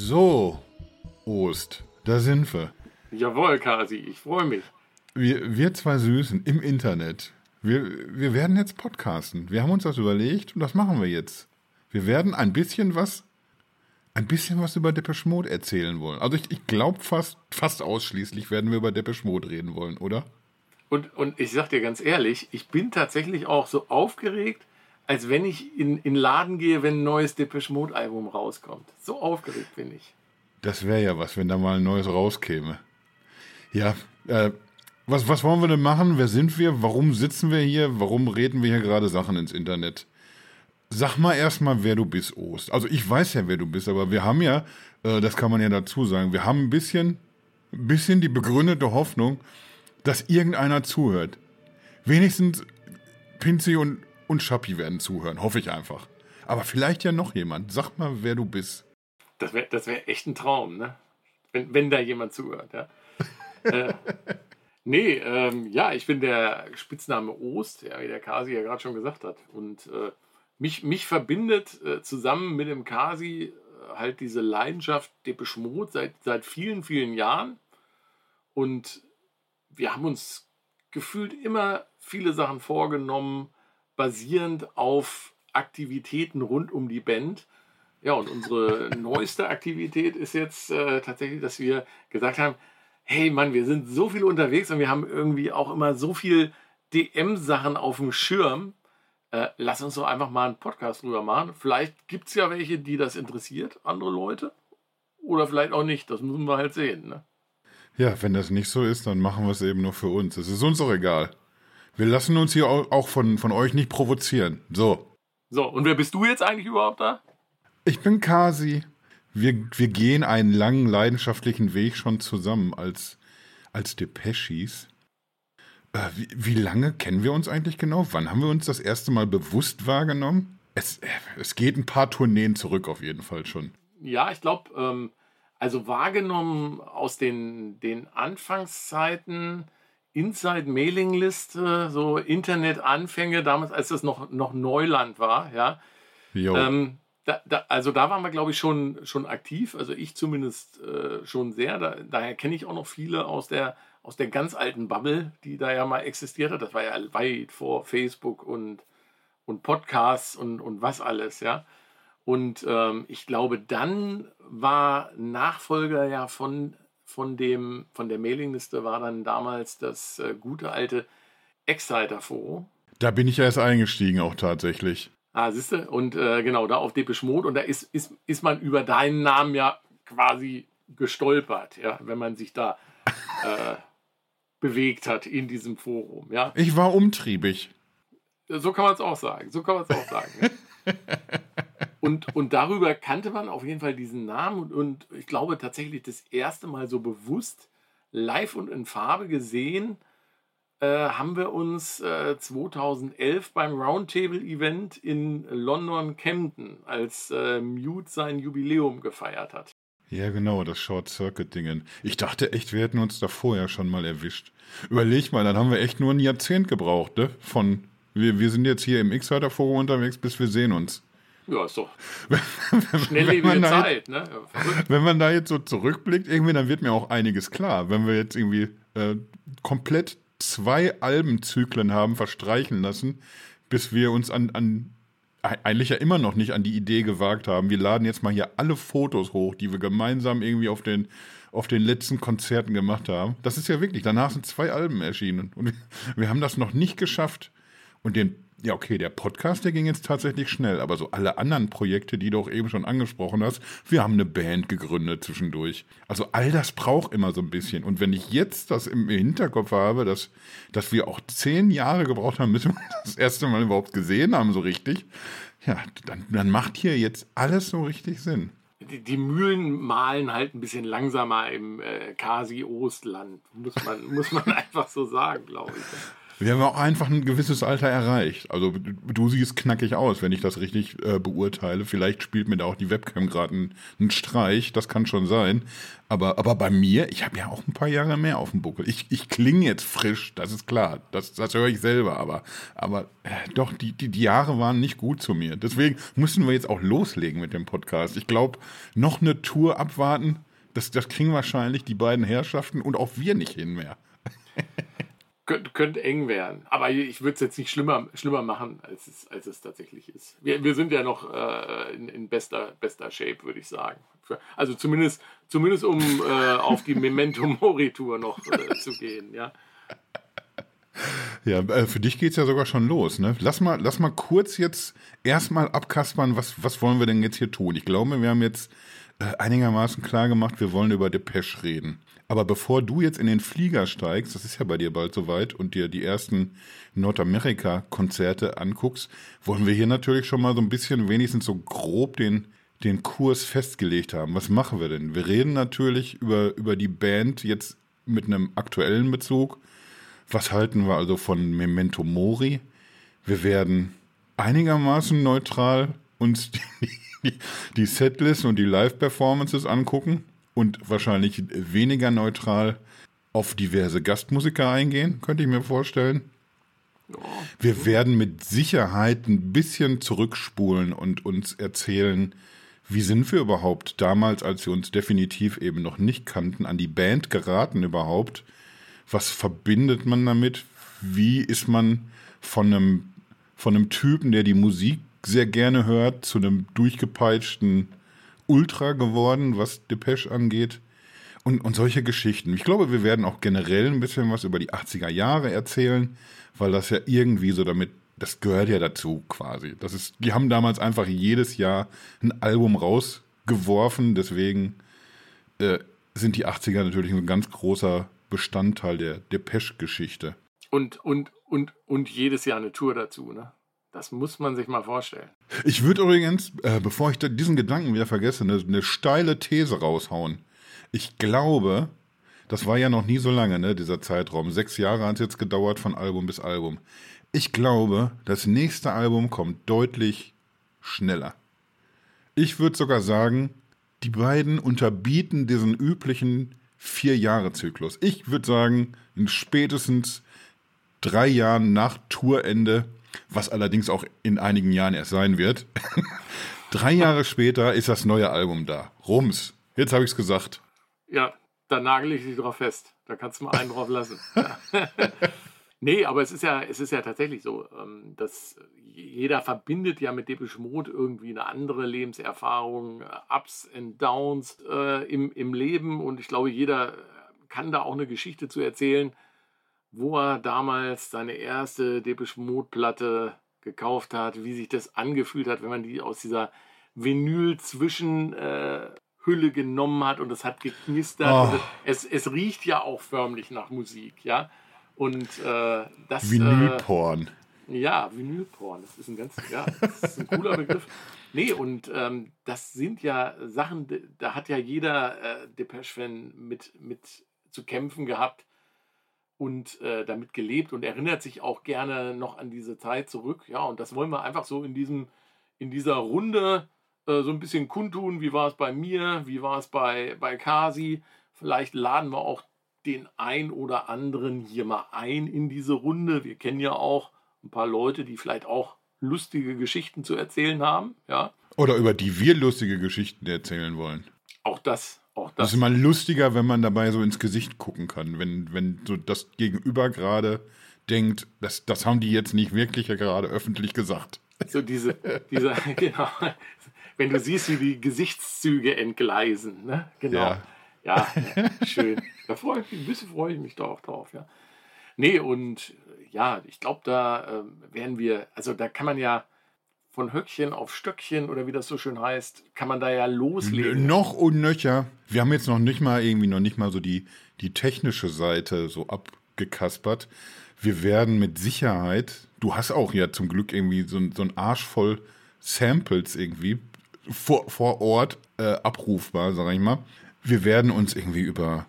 So, Ost, da sind wir. Jawohl, Kasi, ich freue mich. Wir, wir zwei Süßen im Internet. Wir, wir werden jetzt podcasten. Wir haben uns das überlegt und das machen wir jetzt. Wir werden ein bisschen was, ein bisschen was über Depeche Mode erzählen wollen. Also ich, ich glaube fast, fast ausschließlich werden wir über Depeche Mode reden wollen, oder? Und, und ich sag dir ganz ehrlich, ich bin tatsächlich auch so aufgeregt, als wenn ich in in Laden gehe, wenn ein neues Depeche Mode Album rauskommt. So aufgeregt bin ich. Das wäre ja was, wenn da mal ein neues rauskäme. Ja, äh, was, was wollen wir denn machen? Wer sind wir? Warum sitzen wir hier? Warum reden wir hier gerade Sachen ins Internet? Sag mal erstmal, wer du bist, Ost. Also ich weiß ja, wer du bist, aber wir haben ja, äh, das kann man ja dazu sagen, wir haben ein bisschen, ein bisschen die begründete Hoffnung, dass irgendeiner zuhört. Wenigstens Pinzi und, und Schappi werden zuhören, hoffe ich einfach. Aber vielleicht ja noch jemand. Sag mal, wer du bist. Das wäre das wär echt ein Traum, ne? Wenn, wenn da jemand zuhört, ja. äh, nee, ähm, ja, ich bin der Spitzname Ost, ja, wie der Kasi ja gerade schon gesagt hat. Und äh, mich, mich verbindet äh, zusammen mit dem Kasi äh, halt diese Leidenschaft Depeche Mode seit, seit vielen, vielen Jahren. Und wir haben uns gefühlt immer viele Sachen vorgenommen, basierend auf Aktivitäten rund um die Band. Ja, und unsere neueste Aktivität ist jetzt äh, tatsächlich, dass wir gesagt haben, hey Mann, wir sind so viel unterwegs und wir haben irgendwie auch immer so viel DM-Sachen auf dem Schirm. Äh, lass uns doch einfach mal einen Podcast drüber machen. Vielleicht gibt es ja welche, die das interessiert, andere Leute. Oder vielleicht auch nicht. Das müssen wir halt sehen. Ne? Ja, wenn das nicht so ist, dann machen wir es eben nur für uns. Es ist uns auch egal. Wir lassen uns hier auch von, von euch nicht provozieren. So. So, und wer bist du jetzt eigentlich überhaupt da? Ich bin Kasi. Wir, wir gehen einen langen, leidenschaftlichen Weg schon zusammen als, als Depeschis. Äh, wie, wie lange kennen wir uns eigentlich genau? Wann haben wir uns das erste Mal bewusst wahrgenommen? Es, es geht ein paar Tourneen zurück auf jeden Fall schon. Ja, ich glaube, ähm, also wahrgenommen aus den, den Anfangszeiten, Inside-Mailing-Liste, so Internet-Anfänge, damals, als das noch, noch Neuland war, ja. Ähm, da, da, also da waren wir, glaube ich, schon, schon aktiv. Also ich zumindest äh, schon sehr. Da, daher kenne ich auch noch viele aus der, aus der ganz alten Bubble, die da ja mal existiert hat. Das war ja weit vor Facebook und, und Podcasts und, und was alles, ja. Und ähm, ich glaube, dann war Nachfolger ja von, von, dem, von der Mailingliste war dann damals das äh, gute alte Exciter-Forum. Da bin ich erst eingestiegen auch tatsächlich. Ah, siehst du? Und äh, genau, da auf Depeche Mode. Und da ist, ist, ist man über deinen Namen ja quasi gestolpert, ja, wenn man sich da äh, bewegt hat in diesem Forum, ja. Ich war umtriebig. So kann man es auch sagen. So kann man es auch sagen. ja. und, und darüber kannte man auf jeden Fall diesen Namen und, und ich glaube tatsächlich das erste Mal so bewusst live und in Farbe gesehen äh, haben wir uns äh, 2011 beim Roundtable-Event in London Camden, als äh, Mute sein Jubiläum gefeiert hat. Ja, genau, das Short Circuit-Dingen. Ich dachte echt, wir hätten uns da vorher schon mal erwischt. Überleg mal, dann haben wir echt nur ein Jahrzehnt gebraucht, ne? Von, wir, wir sind jetzt hier im X-Writer-Forum unterwegs, bis wir sehen uns. Ja, ist doch schnelllebige Zeit, ne? Wenn man da jetzt so zurückblickt, irgendwie, dann wird mir auch einiges klar. Wenn wir jetzt irgendwie äh, komplett zwei Albenzyklen haben verstreichen lassen, bis wir uns an, an eigentlich ja immer noch nicht an die Idee gewagt haben, wir laden jetzt mal hier alle Fotos hoch, die wir gemeinsam irgendwie auf den, auf den letzten Konzerten gemacht haben. Das ist ja wirklich, danach sind zwei Alben erschienen und wir, wir haben das noch nicht geschafft. Und den ja, okay, der Podcast, der ging jetzt tatsächlich schnell, aber so alle anderen Projekte, die du auch eben schon angesprochen hast, wir haben eine Band gegründet zwischendurch. Also all das braucht immer so ein bisschen. Und wenn ich jetzt das im Hinterkopf habe, dass, dass wir auch zehn Jahre gebraucht haben, bis wir das erste Mal überhaupt gesehen haben, so richtig, ja, dann, dann macht hier jetzt alles so richtig Sinn. Die, die Mühlen malen halt ein bisschen langsamer im äh, Kasi-Ostland, muss man, muss man einfach so sagen, glaube ich. Wir haben auch einfach ein gewisses Alter erreicht. Also du siehst knackig aus, wenn ich das richtig äh, beurteile. Vielleicht spielt mir da auch die Webcam gerade einen, einen Streich, das kann schon sein. Aber, aber bei mir, ich habe ja auch ein paar Jahre mehr auf dem Buckel. Ich, ich klinge jetzt frisch, das ist klar. Das, das höre ich selber. Aber, aber äh, doch, die, die, die Jahre waren nicht gut zu mir. Deswegen müssen wir jetzt auch loslegen mit dem Podcast. Ich glaube, noch eine Tour abwarten, das, das kriegen wahrscheinlich die beiden Herrschaften und auch wir nicht hin mehr. Könnte, könnte eng werden. Aber ich würde es jetzt nicht schlimmer, schlimmer machen, als es, als es tatsächlich ist. Wir, wir sind ja noch äh, in, in, bester, bester Shape, würde ich sagen. Für, also zumindest, zumindest um äh, auf die Memento Mori Tour noch äh, zu gehen, ja. Ja, äh, für dich geht es ja sogar schon los. Ne? Lass, mal, lass mal kurz jetzt erstmal abkaspern, was, was wollen wir denn jetzt hier tun? Ich glaube, wir haben jetzt einigermaßen klar gemacht, wir wollen über Depeche reden. Aber bevor du jetzt in den Flieger steigst, das ist ja bei dir bald soweit, und dir die ersten Nordamerika-Konzerte anguckst, wollen wir hier natürlich schon mal so ein bisschen wenigstens so grob den, den Kurs festgelegt haben. Was machen wir denn? Wir reden natürlich über, über die Band jetzt mit einem aktuellen Bezug. Was halten wir also von Memento Mori? Wir werden einigermaßen neutral uns die, die, die Setlist und die Live-Performances angucken und wahrscheinlich weniger neutral auf diverse Gastmusiker eingehen, könnte ich mir vorstellen. Wir werden mit Sicherheit ein bisschen zurückspulen und uns erzählen, wie sind wir überhaupt damals, als wir uns definitiv eben noch nicht kannten, an die Band geraten überhaupt? Was verbindet man damit? Wie ist man von einem, von einem Typen, der die Musik sehr gerne hört, zu einem durchgepeitschten Ultra geworden, was Depeche angeht. Und, und solche Geschichten. Ich glaube, wir werden auch generell ein bisschen was über die 80er Jahre erzählen, weil das ja irgendwie so damit, das gehört ja dazu quasi. Das ist, die haben damals einfach jedes Jahr ein Album rausgeworfen, deswegen äh, sind die 80er natürlich ein ganz großer Bestandteil der Depeche-Geschichte. Und, und, und, und jedes Jahr eine Tour dazu, ne? Das muss man sich mal vorstellen. Ich würde übrigens, äh, bevor ich diesen Gedanken wieder vergesse, eine, eine, steile These raushauen. Ich glaube, das war ja noch nie so lange, ne, dieser Zeitraum. Sechs Jahre hat es jetzt gedauert von Album bis Album. Ich glaube, das nächste Album kommt deutlich schneller. Ich würde sogar sagen, die beiden unterbieten diesen üblichen Vier-Jahre-Zyklus. Ich würde sagen, in spätestens drei Jahren nach Tourende was allerdings auch in einigen Jahren erst sein wird. Drei Jahre später ist das neue Album da. Rums. Jetzt habe ich es gesagt. Ja, da nagel ich dich drauf fest. Da kannst du mal einen drauf lassen. nee, aber es ist ja, es ist ja tatsächlich so, ähm, dass jeder verbindet ja mit Depeche Mode irgendwie eine andere Lebenserfahrung, Ups and Downs äh, im, im Leben. Und ich glaube, jeder kann da auch eine Geschichte zu erzählen, wo er damals seine erste Depeche Mode Platte gekauft hat, wie sich das angefühlt hat, wenn man die aus dieser Vinyl-Zwischenhülle äh, genommen hat und es hat geknistert. Oh. Es, es riecht ja auch förmlich nach Musik, ja. Und äh, das. Vinylporn. Äh, ja, Vinylporn. Das ist ein ganz, ja, das ist ein cooler Begriff. Nee, und ähm, das sind ja Sachen, da hat ja jeder äh, Depeche-Fan mit, mit zu kämpfen gehabt und äh, damit gelebt und erinnert sich auch gerne noch an diese Zeit zurück. Ja, und das wollen wir einfach so in diesem, in dieser Runde äh, so ein bisschen kundtun. Wie war es bei mir? Wie war es bei, bei Kasi? Vielleicht laden wir auch den ein oder anderen hier mal ein in diese Runde. Wir kennen ja auch ein paar Leute, die vielleicht auch lustige Geschichten zu erzählen haben. Ja. Oder über die wir lustige Geschichten erzählen wollen. Auch das auch das, das ist immer lustiger, wenn man dabei so ins Gesicht gucken kann, wenn, wenn so das Gegenüber gerade denkt, das, das haben die jetzt nicht wirklich gerade öffentlich gesagt. So diese, diese, genau. Wenn du siehst, wie die Gesichtszüge entgleisen, ne? Genau. Ja, ja schön. Da freue ich mich, ein bisschen freue ich mich da auch drauf, ja. Nee, und ja, ich glaube, da äh, werden wir, also da kann man ja, von Höckchen auf Stöckchen oder wie das so schön heißt, kann man da ja loslegen. Noch und nöcher. Wir haben jetzt noch nicht mal irgendwie noch nicht mal so die, die technische Seite so abgekaspert. Wir werden mit Sicherheit, du hast auch ja zum Glück irgendwie so, so ein Arsch voll Samples irgendwie vor, vor Ort äh, abrufbar, sag ich mal. Wir werden uns irgendwie über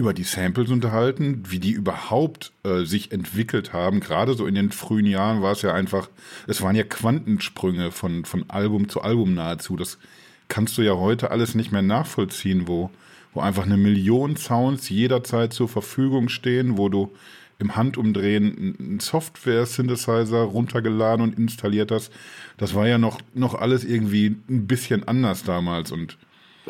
über die Samples unterhalten, wie die überhaupt äh, sich entwickelt haben. Gerade so in den frühen Jahren war es ja einfach, es waren ja Quantensprünge von, von Album zu Album nahezu. Das kannst du ja heute alles nicht mehr nachvollziehen, wo, wo einfach eine Million Sounds jederzeit zur Verfügung stehen, wo du im Handumdrehen einen Software-Synthesizer runtergeladen und installiert hast. Das war ja noch, noch alles irgendwie ein bisschen anders damals und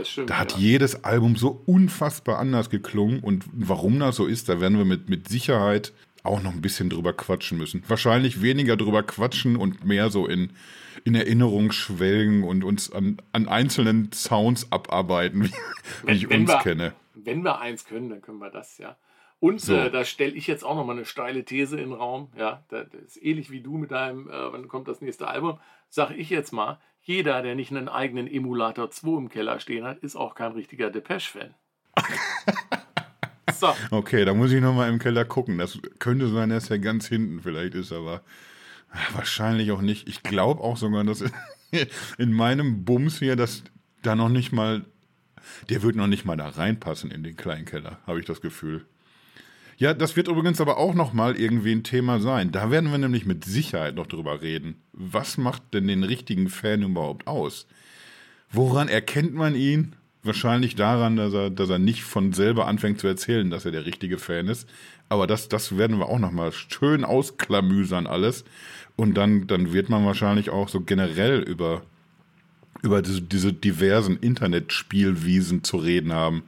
Stimmt, da hat ja. jedes Album so unfassbar anders geklungen und warum das so ist, da werden wir mit, mit Sicherheit auch noch ein bisschen drüber quatschen müssen. Wahrscheinlich weniger drüber quatschen und mehr so in, in Erinnerung schwelgen und uns an, an einzelnen Sounds abarbeiten, wie, wenn, ich uns wir, kenne. Wenn wir eins können, dann können wir das, ja. Und so. äh, da stelle ich jetzt auch noch mal eine steile These in den Raum. Ja, das ist ähnlich wie du mit deinem, äh, wann kommt das nächste Album? Sage ich jetzt mal, jeder, der nicht einen eigenen Emulator 2 im Keller stehen hat, ist auch kein richtiger Depeche-Fan. so. Okay, da muss ich noch mal im Keller gucken. Das könnte sein, dass er ganz hinten vielleicht ist, aber wahrscheinlich auch nicht. Ich glaube auch sogar, dass in meinem Bums hier, dass da noch nicht mal, der wird noch nicht mal da reinpassen in den kleinen Keller, habe ich das Gefühl. Ja, das wird übrigens aber auch nochmal irgendwie ein Thema sein. Da werden wir nämlich mit Sicherheit noch drüber reden. Was macht denn den richtigen Fan überhaupt aus? Woran erkennt man ihn? Wahrscheinlich daran, dass er, dass er nicht von selber anfängt zu erzählen, dass er der richtige Fan ist. Aber das, das werden wir auch nochmal schön ausklamüsern alles. Und dann, dann wird man wahrscheinlich auch so generell über, über diese, diese diversen Internetspielwiesen zu reden haben.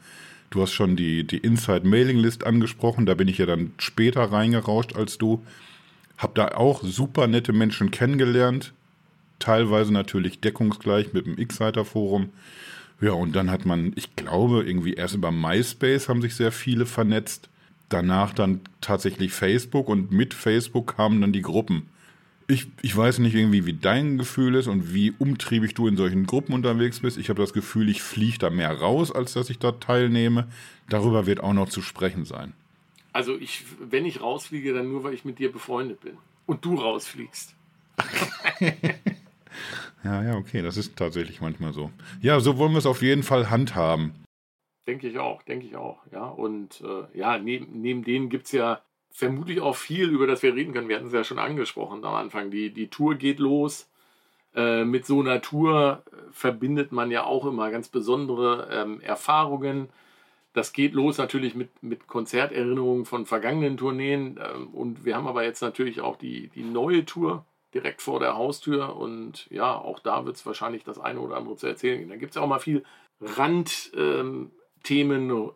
Du hast schon die, die Inside-Mailing-List angesprochen, da bin ich ja dann später reingerauscht als du. Hab da auch super nette Menschen kennengelernt, teilweise natürlich deckungsgleich mit dem X-Seiter-Forum. Ja, und dann hat man, ich glaube, irgendwie erst über MySpace haben sich sehr viele vernetzt. Danach dann tatsächlich Facebook und mit Facebook kamen dann die Gruppen. Ich, ich weiß nicht irgendwie, wie dein Gefühl ist und wie umtriebig du in solchen Gruppen unterwegs bist. Ich habe das Gefühl, ich fliege da mehr raus, als dass ich da teilnehme. Darüber wird auch noch zu sprechen sein. Also ich, wenn ich rausfliege, dann nur, weil ich mit dir befreundet bin. Und du rausfliegst. ja, ja, okay, das ist tatsächlich manchmal so. Ja, so wollen wir es auf jeden Fall handhaben. Denke ich auch, denke ich auch. Ja, und äh, ja, neben, neben denen gibt es ja vermutlich auch viel, über das wir reden können. Wir hatten es ja schon angesprochen am Anfang. Die, die Tour geht los. Äh, mit so einer Tour verbindet man ja auch immer ganz besondere ähm, Erfahrungen. Das geht los natürlich mit, mit Konzerterinnerungen von vergangenen Tourneen. Ähm, und wir haben aber jetzt natürlich auch die, die neue Tour direkt vor der Haustür. Und ja, auch da wird es wahrscheinlich das eine oder andere zu erzählen. Da gibt es auch mal viel Rand. Ähm, Themen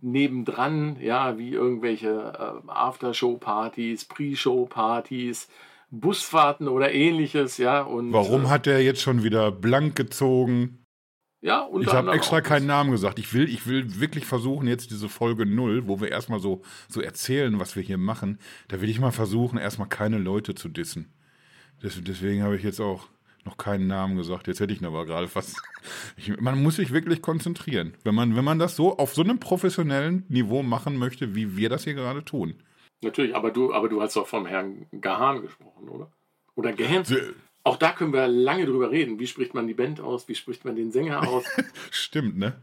nebendran, ja, wie irgendwelche äh, Aftershow-Partys, Pre-Show-Partys, Busfahrten oder ähnliches, ja. Und, Warum äh, hat er jetzt schon wieder blank gezogen? Ja, und Ich habe extra keinen Namen gesagt. Ich will, ich will wirklich versuchen, jetzt diese Folge null, wo wir erstmal so, so erzählen, was wir hier machen, da will ich mal versuchen, erstmal keine Leute zu dissen. deswegen habe ich jetzt auch noch keinen Namen gesagt. Jetzt hätte ich ihn aber gerade fast. Ich, man muss sich wirklich konzentrieren, wenn man, wenn man das so auf so einem professionellen Niveau machen möchte, wie wir das hier gerade tun. Natürlich, aber du, aber du hast doch vom Herrn Gahan gesprochen, oder? Oder Gahan. Auch da können wir lange drüber reden. Wie spricht man die Band aus? Wie spricht man den Sänger aus? Stimmt, ne?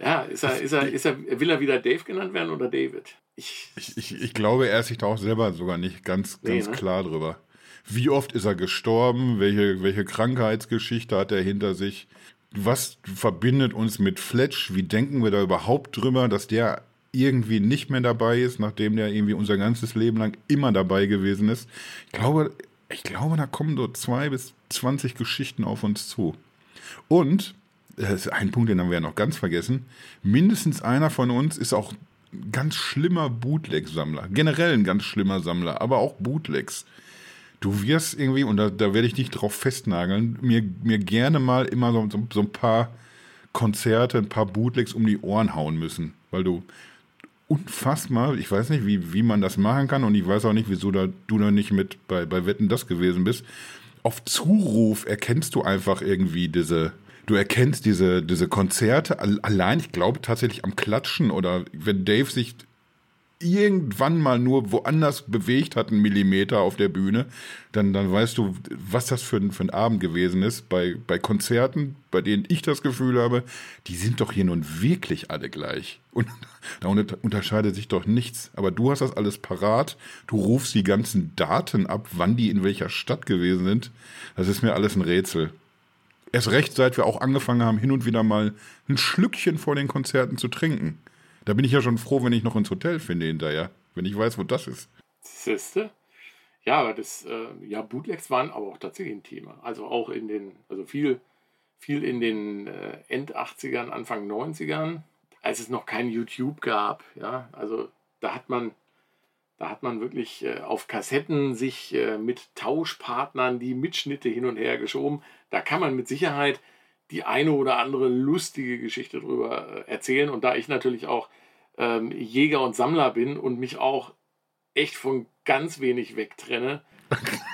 Ja, ist er, ist er, ist er, will er wieder Dave genannt werden oder David? Ich, ich, ich, ich glaube, er ist sich da auch selber sogar nicht ganz, ganz nee, ne? klar drüber. Wie oft ist er gestorben? Welche, welche Krankheitsgeschichte hat er hinter sich? Was verbindet uns mit Fletch? Wie denken wir da überhaupt drüber, dass der irgendwie nicht mehr dabei ist, nachdem der irgendwie unser ganzes Leben lang immer dabei gewesen ist? Ich glaube, ich glaube, da kommen so zwei bis zwanzig Geschichten auf uns zu. Und, das ist ein Punkt, den haben wir ja noch ganz vergessen, mindestens einer von uns ist auch ein ganz schlimmer Bootleg-Sammler. Generell ein ganz schlimmer Sammler, aber auch Bootlegs du wirst irgendwie, und da, da werde ich dich drauf festnageln, mir, mir gerne mal immer so, so, so ein paar Konzerte, ein paar Bootlegs um die Ohren hauen müssen, weil du unfassbar, ich weiß nicht, wie, wie man das machen kann und ich weiß auch nicht, wieso da, du da nicht mit bei, bei Wetten das gewesen bist. Auf Zuruf erkennst du einfach irgendwie diese, du erkennst diese, diese Konzerte allein, ich glaube tatsächlich am Klatschen oder wenn Dave sich irgendwann mal nur woanders bewegt hat, einen Millimeter auf der Bühne, dann, dann weißt du, was das für ein, für ein Abend gewesen ist. Bei, bei Konzerten, bei denen ich das Gefühl habe, die sind doch hier nun wirklich alle gleich. Und da unterscheidet sich doch nichts. Aber du hast das alles parat. Du rufst die ganzen Daten ab, wann die in welcher Stadt gewesen sind. Das ist mir alles ein Rätsel. Erst recht, seit wir auch angefangen haben, hin und wieder mal ein Schlückchen vor den Konzerten zu trinken. Da bin ich ja schon froh, wenn ich noch ins Hotel finde hinterher, wenn ich weiß, wo das ist. Siehste? Ja, aber das, äh, ja, Bootlegs waren aber auch tatsächlich ein Thema. Also auch in den, also viel, viel in den äh, End 80ern, Anfang 90ern, als es noch kein YouTube gab. Ja, also da hat man, da hat man wirklich äh, auf Kassetten sich äh, mit Tauschpartnern die Mitschnitte hin und her geschoben. Da kann man mit Sicherheit die eine oder andere lustige Geschichte drüber äh, erzählen. Und da ich natürlich auch ähm, Jäger und Sammler bin und mich auch echt von ganz wenig wegtrenne,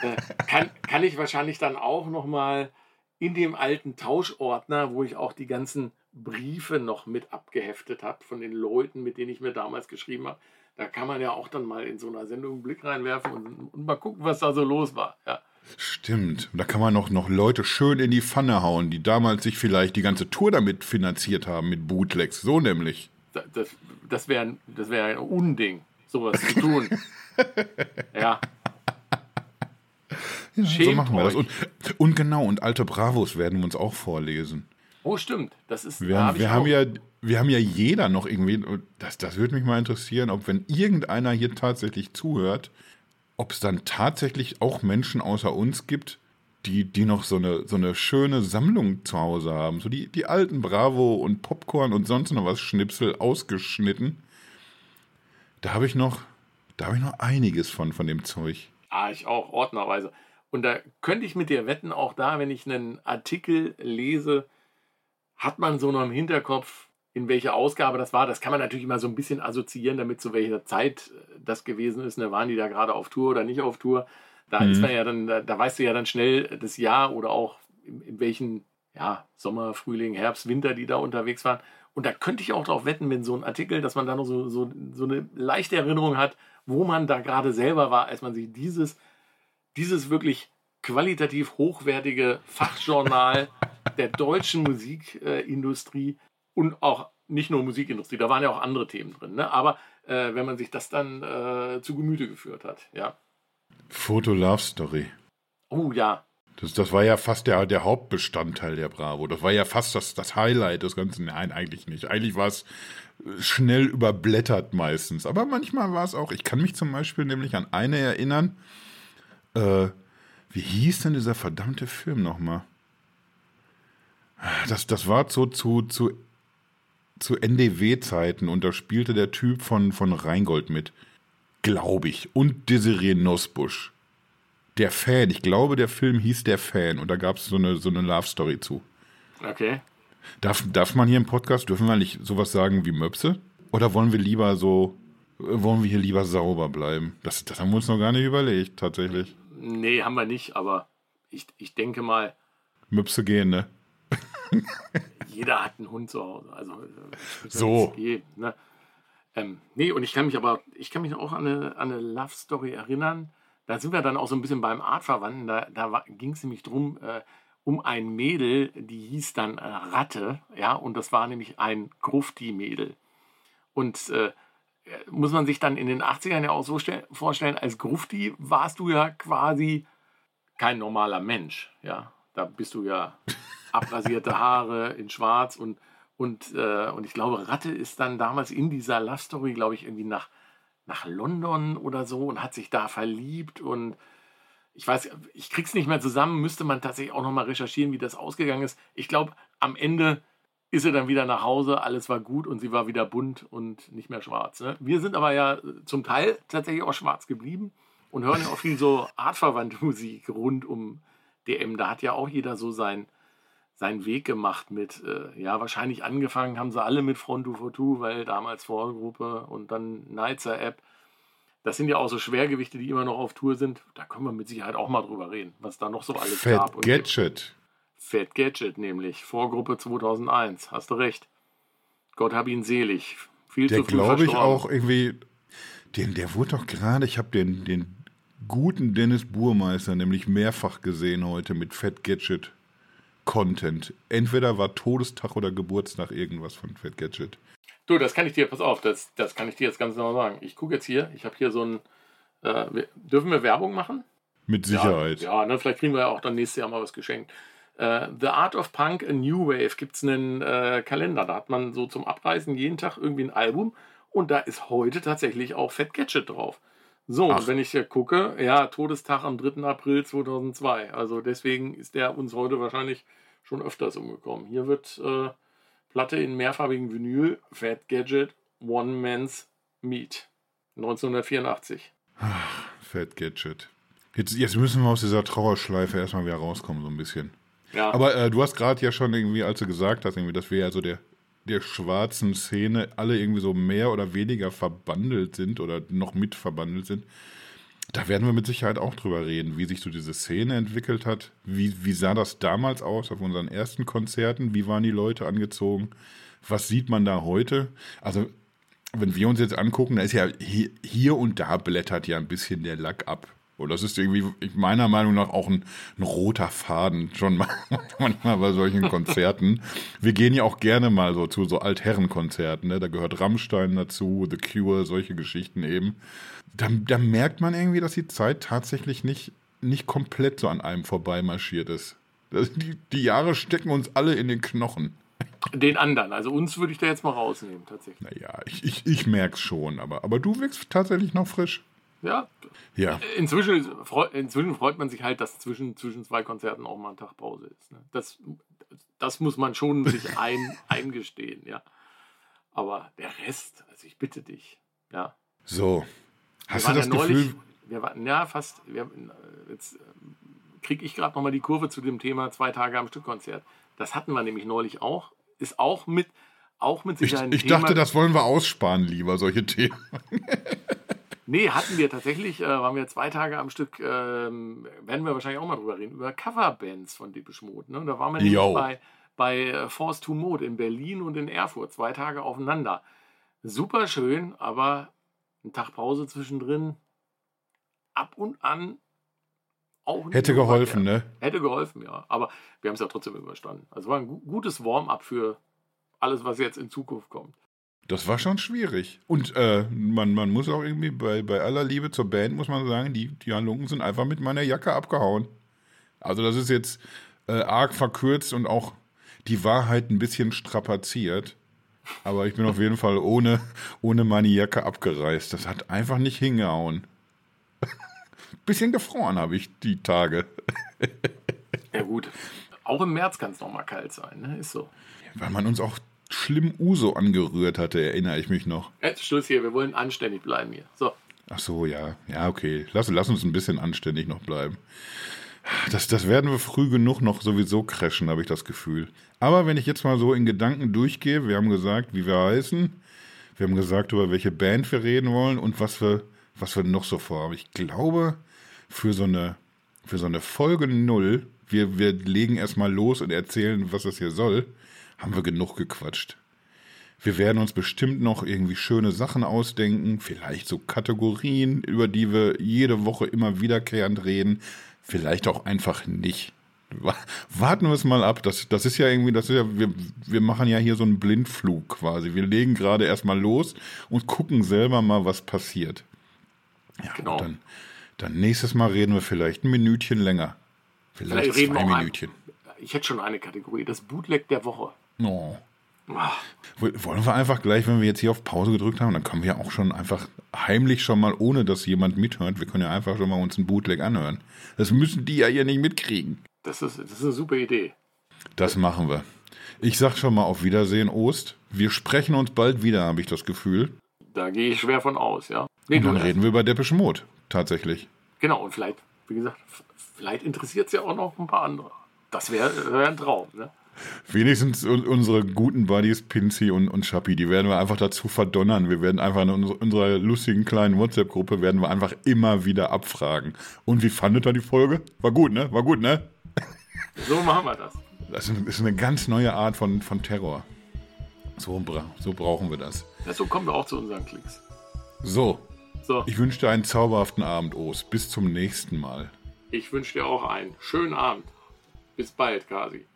äh, kann, kann ich wahrscheinlich dann auch noch mal in dem alten Tauschordner, wo ich auch die ganzen Briefe noch mit abgeheftet habe von den Leuten, mit denen ich mir damals geschrieben habe. Da kann man ja auch dann mal in so einer Sendung einen Blick reinwerfen und, und mal gucken, was da so los war. Ja. Stimmt. Da kann man noch, noch Leute schön in die Pfanne hauen, die damals sich vielleicht die ganze Tour damit finanziert haben, mit Bootlegs. So nämlich. Das, das wäre das wär ein Unding, sowas zu tun. ja. ja so machen wir das. Und, und, genau, und alte Bravos werden wir uns auch vorlesen. Oh, stimmt. Das ist. Wir, haben, wir haben ja, wir haben ja jeder noch irgendwie. Das, das würde mich mal interessieren, ob wenn irgendeiner hier tatsächlich zuhört, ob es dann tatsächlich auch Menschen außer uns gibt, die, die noch so eine, so eine schöne Sammlung zu Hause haben. So die, die alten Bravo und Popcorn und sonst noch was Schnipsel ausgeschnitten. Da habe ich noch, da habe ich noch einiges von, von dem Zeug. Ah, ich auch, ordnerweise. Und da könnte ich mit dir wetten, auch da, wenn ich einen Artikel lese, hat man so noch im Hinterkopf, in welcher Ausgabe das war. Das kann man natürlich immer so ein bisschen assoziieren, damit zu welcher Zeit äh, das gewesen ist. Ne? Waren die da gerade auf Tour oder nicht auf Tour? Da mhm. ist man ja dann, da, da, weißt du ja dann schnell das Jahr oder auch in, in, welchen ja, Sommer, Frühling, Herbst, Winter, die da unterwegs waren. Und da könnte ich auch darauf wetten, wenn so ein Artikel, dass man da noch so, so, so eine leichte Erinnerung hat, wo man da gerade selber war, als man sich dieses, dieses wirklich qualitativ hochwertige Fachjournal der deutschen Musikindustrie und auch nicht nur Musikindustrie, da waren ja auch andere Themen drin. Ne? Aber äh, wenn man sich das dann äh, zu Gemüte geführt hat, ja. Foto Love Story. Oh ja. Das, das war ja fast der, der Hauptbestandteil der Bravo. Das war ja fast das, das Highlight des Ganzen. Nein, eigentlich nicht. Eigentlich war es schnell überblättert meistens. Aber manchmal war es auch. Ich kann mich zum Beispiel nämlich an eine erinnern. Äh, wie hieß denn dieser verdammte Film nochmal? Das, das war so zu, zu zu NDW-Zeiten und da spielte der Typ von, von Rheingold mit. Glaube ich. Und Desiree Nussbusch. Der Fan. Ich glaube, der Film hieß Der Fan und da gab es so eine, so eine Love-Story zu. Okay. Darf, darf man hier im Podcast, dürfen wir nicht sowas sagen wie Möpse? Oder wollen wir lieber so, wollen wir hier lieber sauber bleiben? Das, das haben wir uns noch gar nicht überlegt, tatsächlich. Nee, haben wir nicht, aber ich, ich denke mal. Möpse gehen, ne? Jeder hat einen Hund zu Hause. Also so. Geben, ne? ähm, nee, und ich kann mich aber, ich kann mich auch an eine, an eine Love Story erinnern. Da sind wir dann auch so ein bisschen beim Artverwandten. Da, da ging es nämlich drum, äh, um ein Mädel, die hieß dann äh, Ratte, ja, und das war nämlich ein Grufti-Mädel. Und äh, muss man sich dann in den 80ern ja auch so vorstellen, als Grufti warst du ja quasi kein normaler Mensch, ja. Da bist du ja abrasierte Haare in Schwarz und, und, äh, und ich glaube, Ratte ist dann damals in dieser Love Story, glaube ich, irgendwie nach, nach London oder so und hat sich da verliebt und ich weiß, ich krieg's nicht mehr zusammen, müsste man tatsächlich auch nochmal recherchieren, wie das ausgegangen ist. Ich glaube, am Ende ist er dann wieder nach Hause, alles war gut und sie war wieder bunt und nicht mehr schwarz. Ne? Wir sind aber ja zum Teil tatsächlich auch schwarz geblieben und hören auch viel so artverwandte Musik rund um DM. Da hat ja auch jeder so sein, seinen Weg gemacht mit, äh, ja, wahrscheinlich angefangen haben sie alle mit Front 242, weil damals Vorgruppe und dann Nizer App. Das sind ja auch so Schwergewichte, die immer noch auf Tour sind. Da können wir mit Sicherheit auch mal drüber reden, was da noch so alles Fat gab. Und Gadget. Fat Gadget nämlich, Vorgruppe 2001, hast du recht. Gott hab ihn selig. Viel Der glaube ich auch irgendwie, Den, der wurde doch gerade, ich habe den, den guten Dennis Burmeister nämlich mehrfach gesehen heute mit Fat Gadget Content. Entweder war Todestag oder Geburtstag irgendwas von Fat Gadget. Du, das kann ich dir, pass auf, das, das kann ich dir jetzt ganz genau sagen. Ich gucke jetzt hier, ich habe hier so ein, äh, wir, dürfen wir Werbung machen? Mit Sicherheit. Ja, ja ne, vielleicht kriegen wir ja auch dann nächstes Jahr mal was geschenkt. Äh, The Art of Punk, A New Wave, gibt es einen äh, Kalender. Da hat man so zum Abreißen jeden Tag irgendwie ein Album und da ist heute tatsächlich auch Fat Gadget drauf. So, Ach. und wenn ich hier gucke, ja, Todestag am 3. April 2002. Also deswegen ist der uns heute wahrscheinlich schon öfters umgekommen. Hier wird äh, Platte in mehrfarbigen Vinyl, Fat Gadget, One Man's Meat. 1984. Ach, Fat Gadget. Jetzt, jetzt müssen wir aus dieser Trauerschleife erstmal wieder rauskommen, so ein bisschen. Ja. Aber äh, du hast gerade ja schon irgendwie, als du gesagt hast, irgendwie, dass wir ja so der, der schwarzen Szene alle irgendwie so mehr oder weniger verbandelt sind oder noch mit verbandelt sind. Da werden wir mit Sicherheit auch drüber reden, wie sich so diese Szene entwickelt hat. Wie, wie sah das damals aus auf unseren ersten Konzerten? Wie waren die Leute angezogen? Was sieht man da heute? Also, wenn wir uns jetzt angucken, da ist ja hier, hier und da blättert ja ein bisschen der Lack ab. Und das ist irgendwie meiner Meinung nach auch ein, ein roter Faden, schon manchmal bei solchen Konzerten. Wir gehen ja auch gerne mal so zu so Altherrenkonzerten, ne? da gehört Rammstein dazu, The Cure, solche Geschichten eben. Da, da merkt man irgendwie, dass die Zeit tatsächlich nicht, nicht komplett so an einem vorbeimarschiert ist. Das, die, die Jahre stecken uns alle in den Knochen. Den anderen, also uns würde ich da jetzt mal rausnehmen, tatsächlich. Naja, ich, ich, ich merke es schon, aber, aber du wirkst tatsächlich noch frisch. Ja. ja. Inzwischen, inzwischen freut man sich halt, dass zwischen, zwischen zwei Konzerten auch mal ein Tag Pause ist. Ne? Das, das muss man schon sich ein, eingestehen, ja. Aber der Rest, also ich bitte dich, ja. So. Hast du das ja neulich, Gefühl? Wir waren, ja, fast. Wir, jetzt ähm, kriege ich gerade nochmal die Kurve zu dem Thema zwei Tage am Stück Konzert. Das hatten wir nämlich neulich auch. Ist auch mit, auch mit Sicherheit Ich, ich dachte, das wollen wir aussparen, lieber, solche Themen. Nee, hatten wir tatsächlich, äh, waren wir zwei Tage am Stück, ähm, werden wir wahrscheinlich auch mal drüber reden, über Coverbands von Depeche Mode. Ne? Da waren wir nämlich bei, bei äh, Force to Mode in Berlin und in Erfurt, zwei Tage aufeinander. Super schön, aber ein Tag Pause zwischendrin, ab und an auch nicht. Hätte geholfen, ne? Hätte geholfen, ja. Aber wir haben es ja trotzdem überstanden. Also war ein gutes Warm-up für alles, was jetzt in Zukunft kommt. Das war schon schwierig. Und äh, man, man muss auch irgendwie bei, bei aller Liebe zur Band, muss man sagen, die, die Halunken sind einfach mit meiner Jacke abgehauen. Also das ist jetzt äh, arg verkürzt und auch die Wahrheit ein bisschen strapaziert. Aber ich bin auf jeden Fall ohne, ohne meine Jacke abgereist. Das hat einfach nicht hingehauen. bisschen gefroren habe ich die Tage. ja gut. Auch im März kann es noch mal kalt sein, ne? Ist so. Weil man uns auch schlimm Uso angerührt hatte, erinnere ich mich noch. Jetzt Schluss hier, wir wollen anständig bleiben hier. So. Ach so, ja. Ja, okay. Lass, lass uns ein bisschen anständig noch bleiben. Das, das werden wir früh genug noch sowieso crashen, habe ich das Gefühl. Aber wenn ich jetzt mal so in Gedanken durchgehe, wir haben gesagt, wie wir heißen, wir haben gesagt, über welche Band wir reden wollen und was wir, was wir noch so vorhaben. Ich glaube, für so eine, für so eine Folge null, wir, wir legen erstmal los und erzählen, was das hier soll haben wir genug gequatscht. Wir werden uns bestimmt noch irgendwie schöne Sachen ausdenken, vielleicht so Kategorien, über die wir jede Woche immer wiederkehrend reden, vielleicht auch einfach nicht. Warten wir es mal ab. Das, das ist ja irgendwie, das ist ja, wir, wir machen ja hier so einen Blindflug quasi. Wir legen gerade erstmal los und gucken selber mal, was passiert. Ja, genau. dann, dann nächstes Mal reden wir vielleicht ein Minütchen länger. Vielleicht, vielleicht zwei Minütchen. Ein, ich hätte schon eine Kategorie, das Bootleg der Woche. Oh. Wollen wir einfach gleich, wenn wir jetzt hier auf Pause gedrückt haben, dann können wir auch schon einfach heimlich schon mal, ohne dass jemand mithört, wir können ja einfach schon mal uns ein Bootleg anhören. Das müssen die ja hier nicht mitkriegen. Das ist, das ist eine super Idee. Das machen wir. Ich sag schon mal auf Wiedersehen, Ost. Wir sprechen uns bald wieder, habe ich das Gefühl. Da gehe ich schwer von aus, ja. Nee, und dann reden wir über Depeche Mode, tatsächlich. Genau, und vielleicht, wie gesagt, vielleicht interessiert es ja auch noch ein paar andere. Das wäre wär ein Traum, ne? Wenigstens unsere guten Buddies Pinzi und, und Schappi, die werden wir einfach dazu verdonnern. Wir werden einfach in unserer lustigen kleinen WhatsApp-Gruppe werden wir einfach immer wieder abfragen. Und wie fandet ihr die Folge? War gut, ne? War gut, ne? So machen wir das. Das ist eine ganz neue Art von, von Terror. So, so brauchen wir das. Ja, so kommen wir auch zu unseren Klicks. So, So, Ich wünsche dir einen zauberhaften Abend, Ost. Bis zum nächsten Mal. ich wünsche dir auch einen schönen Abend. Bis bald, Kasi.